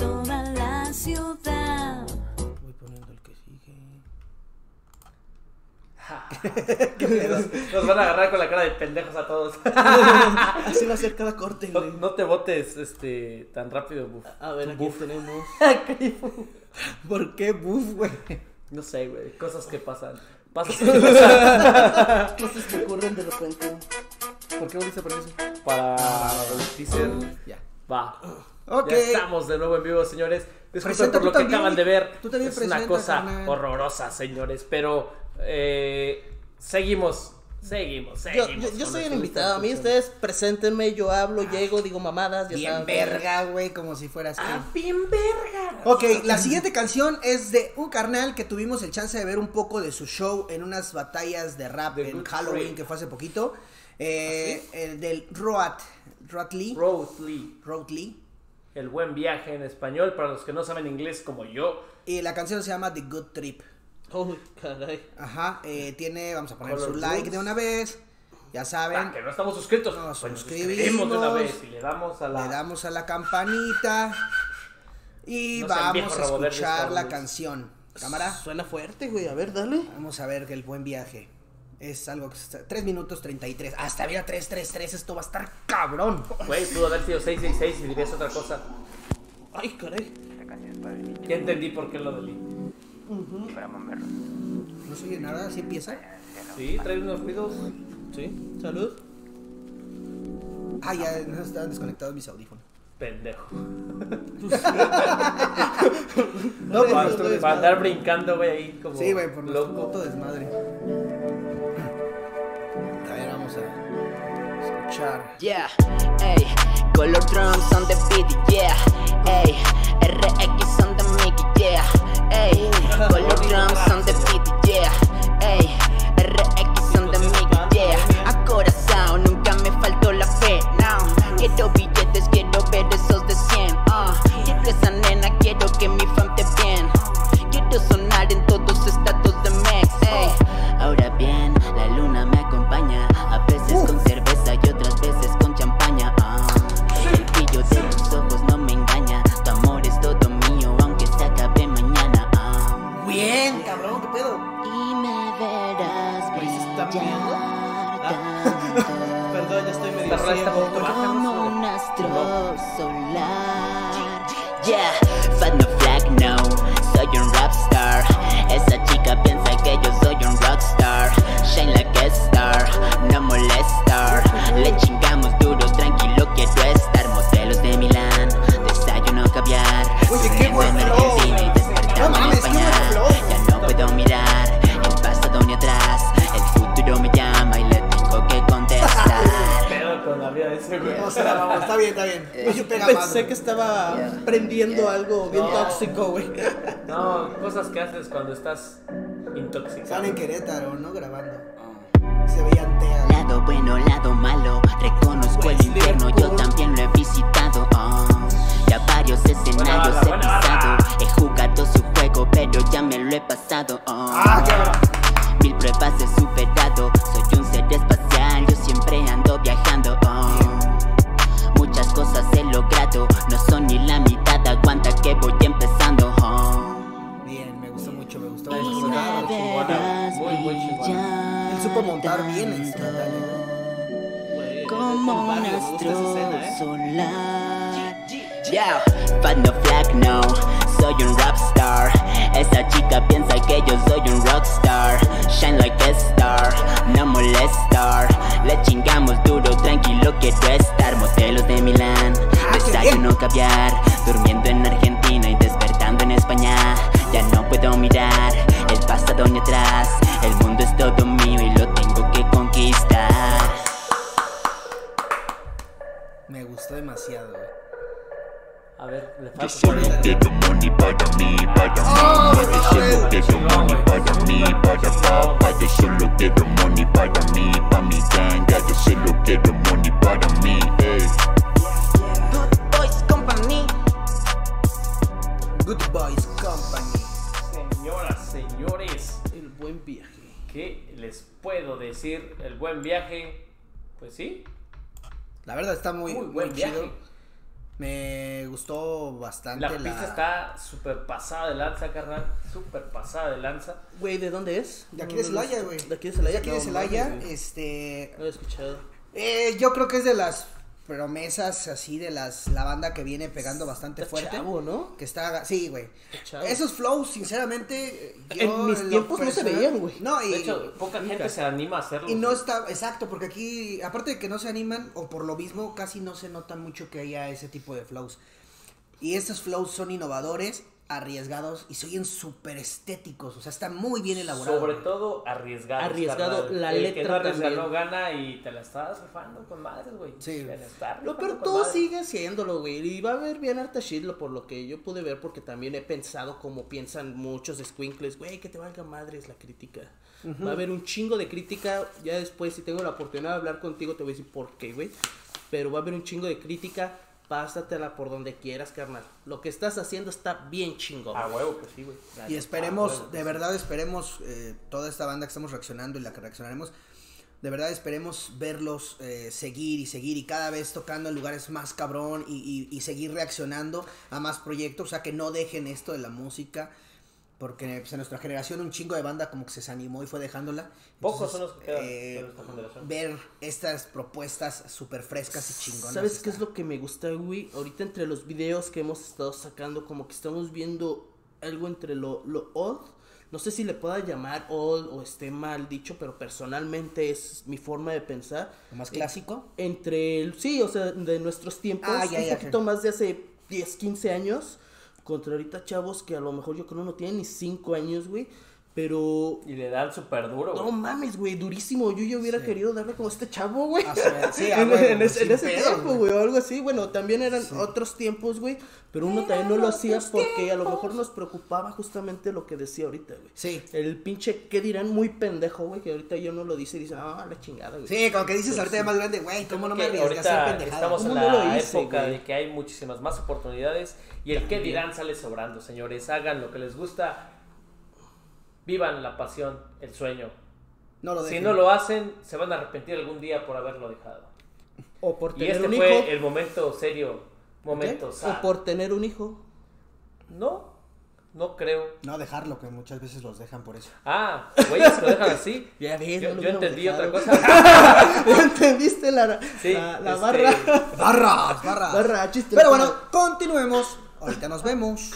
toda la ciudad. Voy poniendo el que sigue. Nos van a agarrar con la cara de pendejos a todos. Así va a ser cada corte, No, güey. no te botes este tan rápido, buf. A ver, aquí Buf. tenemos. ¿Por qué buff, güey? No sé, güey. Cosas que pasan. Pasan Cosas que ocurren de repente. ¿Por qué volviste a poner eso? para el teaser. Ya. Va. Ok. Ya estamos de nuevo en vivo, señores. Disculpen por lo que también. acaban de ver. Tú también es una cosa carnal. horrorosa, señores. Pero eh, seguimos, seguimos, Yo, seguimos. yo, yo soy el invitado. A mí ustedes preséntenme, yo hablo, llego, digo mamadas. Ya Bien saben. verga, güey, como si fueras tú. Ah, bien verga. Ok, la siguiente canción es de un carnal que tuvimos el chance de ver un poco de su show en unas batallas de rap The en Halloween que fue hace poquito. Eh, el del Roat, Roat Lee. Road Lee. Road Lee. El buen viaje en español para los que no saben inglés como yo. Y la canción se llama The Good Trip. Uy, caray. Ajá, eh, tiene, vamos a poner Color su like de una vez. Ya saben, Ah, que no estamos suscritos. Nos Pues nos suscribimos. de una vez y le damos a la. le damos a la campanita y No vamos a escuchar la canción. Cámara. Suena fuerte, güey. A ver, dale. Vamos a ver que el buen viaje es algo que está... 3 minutos 33. Hasta mira 333. Esto va a estar cabrón. Güey, pudo haber sido 666 y dirías otra cosa. Ay, caray. Ya entendí por qué lo delí. No se oye nada. ¿Así empieza? Sí, trae unos ruidos. Sí, salud. Ah, ya no estaban desconectados mis audífonos. Pendejo. No, es para andar brincando, güey, ahí como. Sí, güey, por loco. puto desmadre. Escuchar. Yeah, ey, color drums on the beat, yeah, ey, RX on the mic, yeah, ey, color drums on the Como un astro solar. Yeah, fat no flag, no. Soy un rap star. Esa chica piensa que yo soy un rockstar Shine like a star, no molestar. Le chingamos De ese, güey. O sea, vamos, está bien, está bien. Yo pega más, Pensé que estaba Yeah. prendiendo Yeah. algo bien No. tóxico, güey. No, cosas que haces cuando estás Están intoxicado. en Querétaro, ¿no? Grabando. Se veían teas. Lado bueno, lado malo, reconozco el infierno, yo también lo he visitado. ah. Ya varios escenarios Buena he bala, buena pisado, he jugado su juego, pero ya me lo he pasado. ah. Ah, ¿eh? solar. Yeah, fat no flag, no, soy un rap star. Esa chica piensa que yo soy un rockstar. Shine like a star, no molestar. Le chingamos duro, tranquilo quiero estar. Modelos de Milán, Ah, desayuno caviar. Solo quiero money para mí, ey. Good Boys Company. Good Boys Company. Señoras, señores, El buen viaje. ¿qué les puedo decir? El buen viaje, pues sí, La verdad está muy, muy muy, buen chido. viaje. Me gustó bastante La pista está súper pasada de lanza, carnal. Súper pasada de lanza. Güey, ¿de dónde es? De aquí de Celaya, güey. De aquí de Celaya. De aquí de No, Celaya, güey. este... No he escuchado. eh, yo creo que es de las promesas así de las la banda que viene pegando bastante Está fuerte. chavo, ¿no? Que está, sí, güey. Esos flows, sinceramente, yo En mis tiempos no se veían, güey. No, y, De hecho, poca gente se anima a hacerlo. y no está, exacto, porque aquí, aparte de que no se animan, o por lo mismo, casi no se nota mucho que haya ese tipo de flows. Y estos flows son innovadores, arriesgados y se oyen súper estéticos, o sea, está muy bien elaborado. Sobre todo arriesgado. Arriesgado, la El que letra no arriesga no gana y te la estás rifando con madres, güey. Sí. Te la estás Lo rifando peor con todo madres. sigue haciéndolo, güey. Y va a haber bien harta shit, lo- por lo que yo pude ver, porque también he pensado como piensan muchos squinkles, güey, que te valga madres la crítica. Va a haber un chingo de crítica. Ya después, si tengo la oportunidad de hablar contigo, te voy a decir por qué, güey. Pero va a haber un chingo de crítica. Pásatela por donde quieras, carnal. Lo que estás haciendo está bien chingón. A huevo que sí, güey. Y esperemos, huevo de sí. verdad esperemos, eh, toda esta banda que estamos reaccionando y la que reaccionaremos, de verdad esperemos verlos eh, seguir y seguir y cada vez tocando en lugares más cabrón y, y- y seguir reaccionando a más proyectos, o sea que no dejen esto de la música, porque pues, en nuestra generación un chingo de banda como que se desanimó y fue dejándola. Pocos son los que quedan eh, generación. ver estas propuestas súper frescas y chingonas. ¿Sabes qué está- es lo que me gusta, güey? Ahorita entre los videos que hemos estado sacando, como que estamos viendo algo entre lo, lo old. No sé si le pueda llamar old o esté mal dicho, pero personalmente es mi forma de pensar. ¿Lo más clásico? Entre, el- sí, o sea, de nuestros tiempos, Ah, ya, un ya, poquito ya. más de hace 10, 15 años, contra ahorita chavos que a lo mejor yo creo no tienen ni 5 años, güey. Pero Y le dan súper duro, no güey. mames, güey, durísimo. Yo ya hubiera querido darle como este chavo, güey. Ah, sí, sí, en, huevo, en ese, en ese pedos, tiempo, güey, o algo así. Bueno, también eran otros tiempos, güey. Pero uno también no lo hacía porque a lo mejor nos preocupaba justamente lo que decía ahorita, güey. Sí. El pinche, ¿qué dirán? Muy pendejo, güey, que ahorita yo no lo dice y dice, ah, la chingada, güey. Sí, como que dices ahorita ya más grande, güey, ¿cómo no me arriesgas a hacer pendejada? estamos en ¿Cómo no lo la hice, época güey? de que hay muchísimas más oportunidades y el que dirán sale sobrando, señores. Hagan lo que les gusta, vivan la pasión, el sueño. No lo Si no lo hacen, se van a arrepentir algún día por haberlo dejado. O por Y tener este un fue hijo. el momento serio, momento O sad. por tener un hijo. No, no creo. No dejarlo, que muchas veces los dejan por eso. Ah, güeyes que lo dejan así. Ya ves, Yo, no entendí dejado. otra cosa. ¿Ya entendiste la, Sí, la, la este, barra? Barras, barras. Barra, chiste. Pero bueno, continuemos. Ahorita nos vemos.